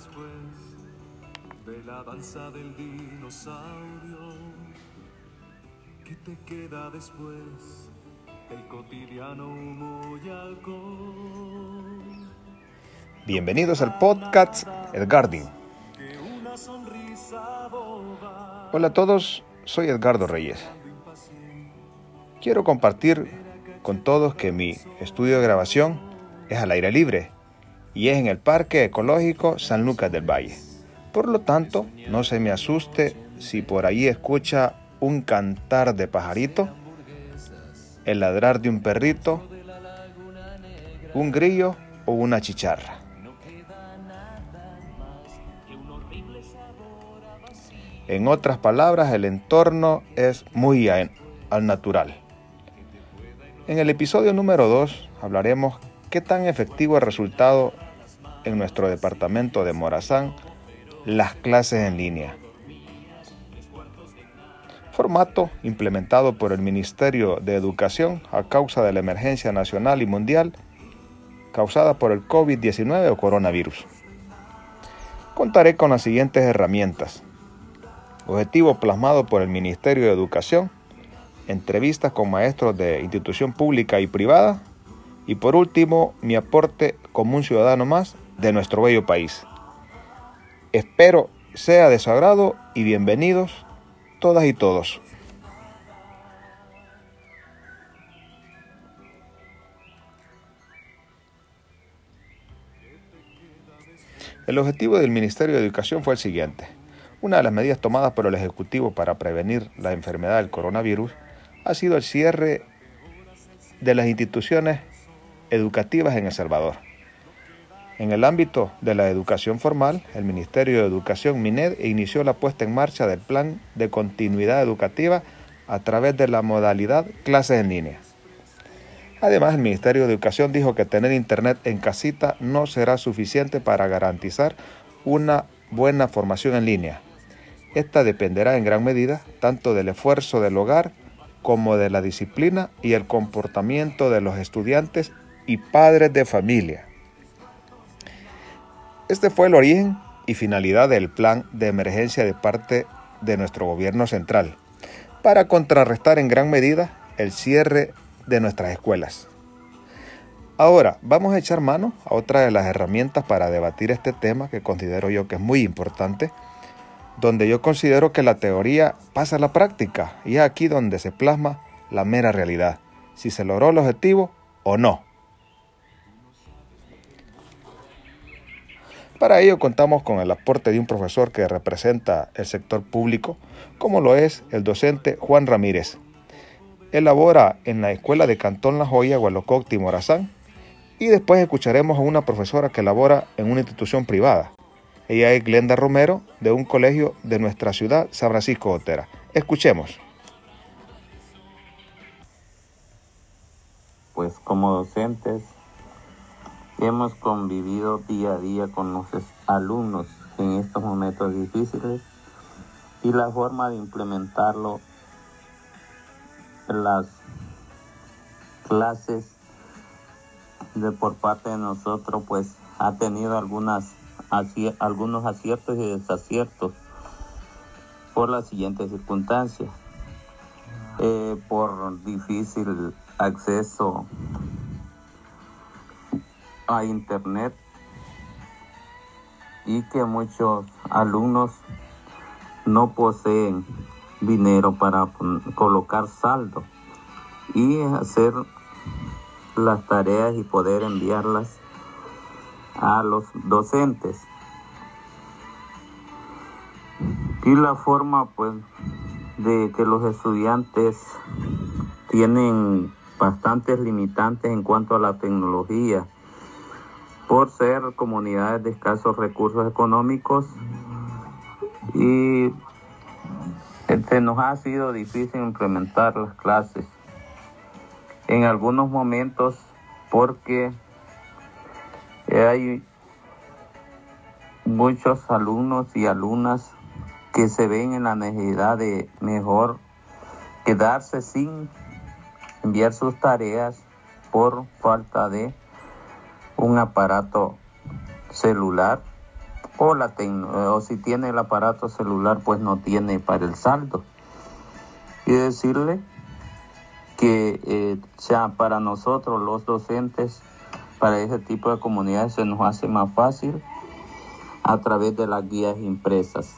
después de la danza del dinosaurio? ¿Qué te queda después del cotidiano humo y alcohol? Bienvenidos al podcast boba Hola a todos, soy Edgardo Reyes. Quiero compartir con todos que mi estudio de grabación es al aire libre y es en el Parque Ecológico San Lucas del Valle. Por lo tanto, no se me asuste si por allí escucha un cantar de pajarito, el ladrar de un perrito, un grillo o una chicharra. En otras palabras, el entorno es muy al natural. En el episodio número 2 hablaremos qué tan efectivo ha resultado en nuestro departamento de Morazán las clases en línea. Formato implementado por el Ministerio de Educación a causa de la emergencia nacional y mundial causada por el COVID-19 o coronavirus. Contaré con las siguientes herramientas. Objetivo plasmado por el Ministerio de Educación, entrevistas con maestros de institución pública y privada y por último mi aporte como un ciudadano más de nuestro bello país. Espero sea de su agrado y bienvenidos todas y todos. El objetivo del Ministerio de Educación fue el siguiente. Una de las medidas tomadas por el Ejecutivo para prevenir la enfermedad del coronavirus ha sido el cierre de las instituciones educativas en El Salvador. En el ámbito de la educación formal, el Ministerio de Educación MINED inició la puesta en marcha del plan de continuidad educativa a través de la modalidad clases en línea. Además, el Ministerio de Educación dijo que tener internet en casita no será suficiente para garantizar una buena formación en línea. Esta dependerá en gran medida tanto del esfuerzo del hogar como de la disciplina y el comportamiento de los estudiantes y padres de familia. Este fue el origen y finalidad del plan de emergencia de parte de nuestro gobierno central, para contrarrestar en gran medida el cierre de nuestras escuelas. Ahora, vamos a echar mano a otra de las herramientas para debatir este tema que considero yo que es muy importante, donde yo considero que la teoría pasa a la práctica y es aquí donde se plasma la mera realidad, si se logró el objetivo o no. Para ello contamos con el aporte de un profesor que representa el sector público, como lo es el docente Juan Ramírez. Él labora en la Escuela de Cantón La Joya, Gualococti, Morazán, y después escucharemos a una profesora que labora en una institución privada. Ella es Glenda Romero, de un colegio de nuestra ciudad, San Francisco Otera. Escuchemos. pues como docentes hemos convivido día a día con los alumnos en estos momentos difíciles y la forma de implementarlo en las clases de por parte de nosotros pues ha tenido algunas algunos aciertos y desaciertos por las siguientes circunstancias. Eh, por difícil acceso a internet y que muchos alumnos no poseen dinero para colocar saldo y hacer las tareas y poder enviarlas a los docentes. Y la forma pues de que los estudiantes tienen bastantes limitantes en cuanto a la tecnología por ser comunidades de escasos recursos económicos. Y se nos ha sido difícil implementar las clases en algunos momentos porque hay muchos alumnos y alumnas que se ven en la necesidad de mejor quedarse sin enviar sus tareas por falta de un aparato celular o, la o si tiene el aparato celular pues no tiene para el saldo. Y decirle que eh, ya para nosotros los docentes, para ese tipo de comunidades se nos hace más fácil a través de las guías impresas.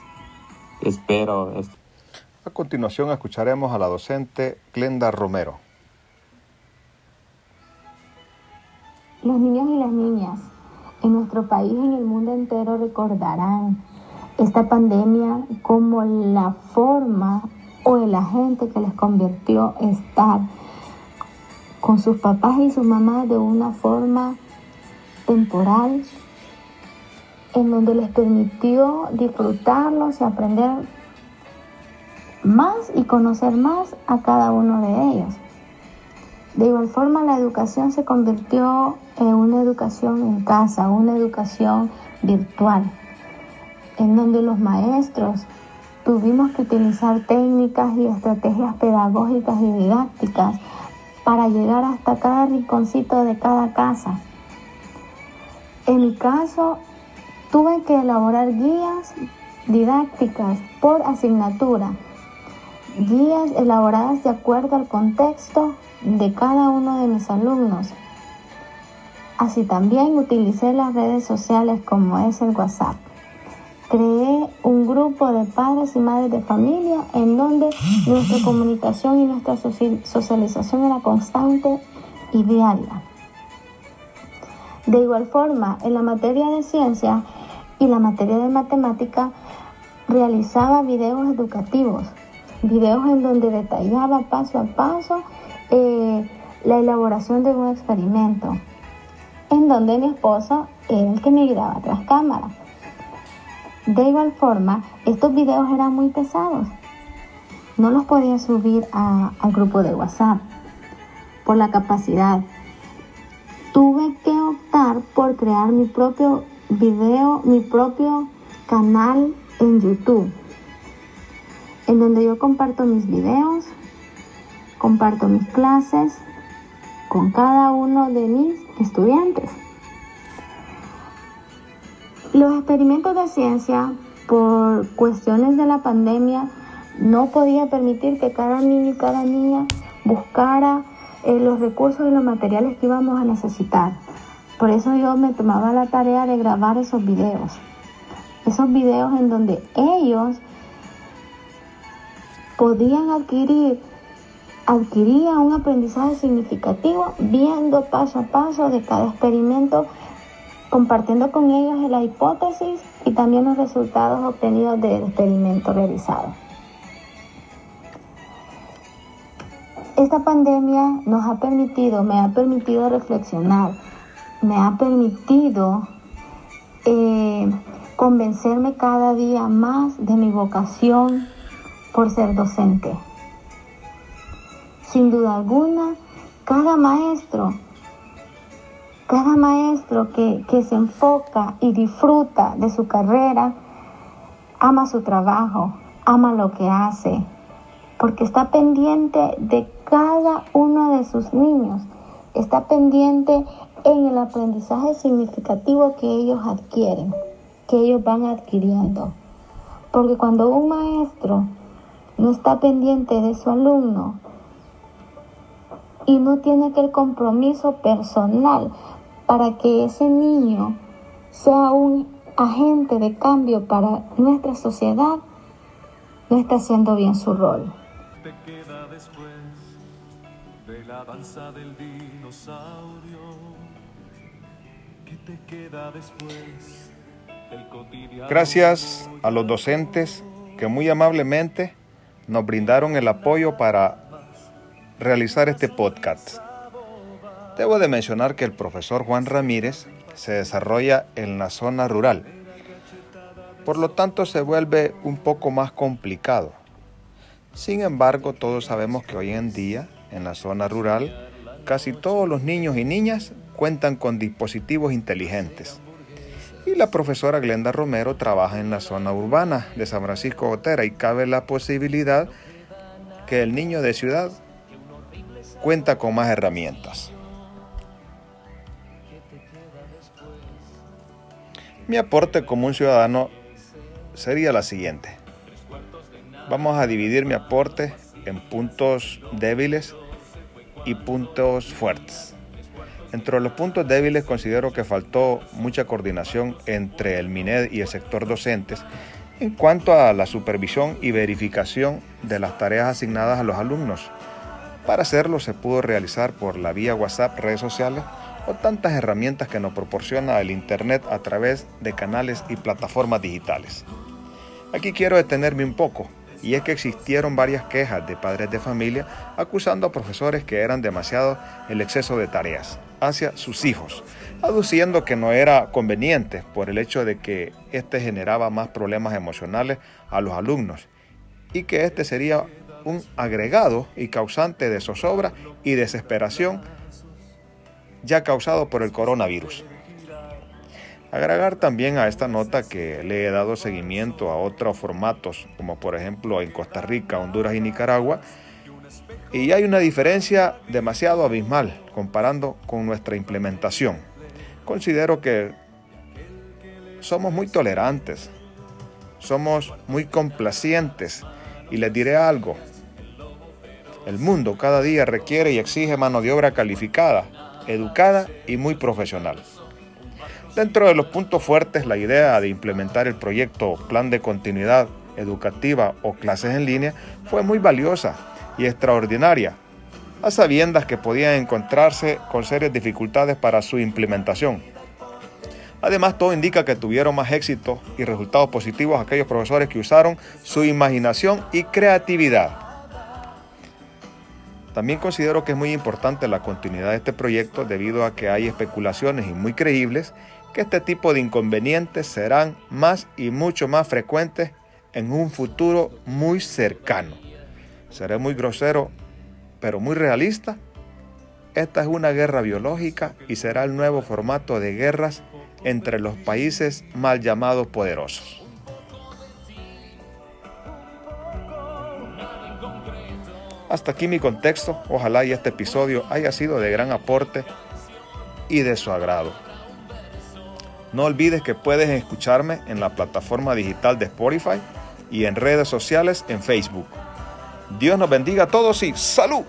Espero. A continuación escucharemos a la docente Glenda Romero. Los niños y las niñas en nuestro país y en el mundo entero recordarán esta pandemia como la forma o el agente que les convirtió estar con sus papás y sus mamás de una forma temporal en donde les permitió disfrutarlos y aprender más y conocer más a cada uno de ellos. De igual forma, la educación se convirtió en una educación en casa, una educación virtual, en donde los maestros tuvimos que utilizar técnicas y estrategias pedagógicas y didácticas para llegar hasta cada rinconcito de cada casa. En mi caso, tuve que elaborar guías didácticas por asignatura, guías elaboradas de acuerdo al contexto de cada uno de mis alumnos. Así también utilicé las redes sociales como es el WhatsApp creé un grupo de padres y madres de familia en donde nuestra comunicación y nuestra socialización era constante y diaria. De igual forma, en la materia de ciencia y la materia de matemática, realizaba videos educativos, videos en donde detallaba paso a paso eh, la elaboración de un experimento, en donde mi esposo era el que me ayudaba tras cámara. De igual forma, estos videos eran muy pesados. No los podía subir al grupo de WhatsApp por la capacidad. Tuve que optar por crear mi propio video, mi propio canal en YouTube, en donde yo comparto mis videos, comparto mis clases con cada uno de mis estudiantes. Los experimentos de ciencia, por cuestiones de la pandemia, no podía permitir que cada niño y cada niña buscara eh, los recursos y los materiales que íbamos a necesitar. Por eso yo me tomaba la tarea de grabar esos videos. Esos videos en donde ellos podían adquirir, adquiría un aprendizaje significativo viendo paso a paso de cada experimento compartiendo con ellos la hipótesis y también los resultados obtenidos del experimento realizado. Esta pandemia nos ha permitido, me ha permitido reflexionar, me ha permitido eh, convencerme cada día más de mi vocación por ser docente. Sin duda alguna, cada maestro cada maestro que, se enfoca y disfruta de su carrera, ama su trabajo, ama lo que hace, porque está pendiente de cada uno de sus niños, está pendiente en el aprendizaje significativo que ellos adquieren, que ellos van adquiriendo. Porque cuando un maestro no está pendiente de su alumno y no tiene aquel compromiso personal para que ese niño sea un agente de cambio para nuestra sociedad, no está haciendo bien su rol. Gracias a los docentes que muy amablemente nos brindaron el apoyo para realizar este podcast. Debo de mencionar que el profesor Juan Ramírez se desarrolla en la zona rural, por lo tanto se vuelve un poco más complicado. Sin embargo, todos sabemos que hoy en día, en la zona rural, casi todos los niños y niñas cuentan con dispositivos inteligentes. Y la profesora Glenda Romero trabaja en la zona urbana de San Francisco Gotera y cabe la posibilidad que el niño de ciudad cuenta con más herramientas. Mi aporte como un ciudadano sería la siguiente. Vamos a dividir mi aporte en puntos débiles y puntos fuertes. Entre los puntos débiles considero que faltó mucha coordinación entre el MINED y el sector docentes en cuanto a la supervisión y verificación de las tareas asignadas a los alumnos. Para hacerlo se pudo realizar por la vía WhatsApp, redes sociales o tantas herramientas que nos proporciona el Internet a través de canales y plataformas digitales. Aquí quiero detenerme un poco, y es que existieron varias quejas de padres de familia acusando a profesores que eran demasiado el exceso de tareas hacia sus hijos, aduciendo que no era conveniente por el hecho de que éste generaba más problemas emocionales a los alumnos y que este sería un agregado y causante de zozobra y desesperación ya causado por el coronavirus. Agregar también a esta nota que le he dado seguimiento a otros formatos, como por ejemplo en Costa Rica, Honduras y Nicaragua, y hay una diferencia demasiado abismal comparando con nuestra implementación. Considero que somos muy tolerantes, somos muy complacientes y les diré algo. El mundo cada día requiere y exige mano de obra calificada, educada y muy profesional. Dentro de los puntos fuertes, la idea de implementar el proyecto Plan de Continuidad Educativa o Clases en Línea fue muy valiosa y extraordinaria, a sabiendas que podían encontrarse con serias dificultades para su implementación. Además, todo indica que tuvieron más éxito y resultados positivos aquellos profesores que usaron su imaginación y creatividad. También considero que es muy importante la continuidad de este proyecto debido a que hay especulaciones y muy creíbles que este tipo de inconvenientes serán más y mucho más frecuentes en un futuro muy cercano. Seré muy grosero, pero muy realista. Esta es una guerra biológica y será el nuevo formato de guerras entre los países mal llamados poderosos. Hasta aquí mi contexto. Ojalá y este episodio haya sido de gran aporte y de su agrado. No olvides que puedes escucharme en la plataforma digital de Spotify y en redes sociales en Facebook. Dios nos bendiga a todos y salud.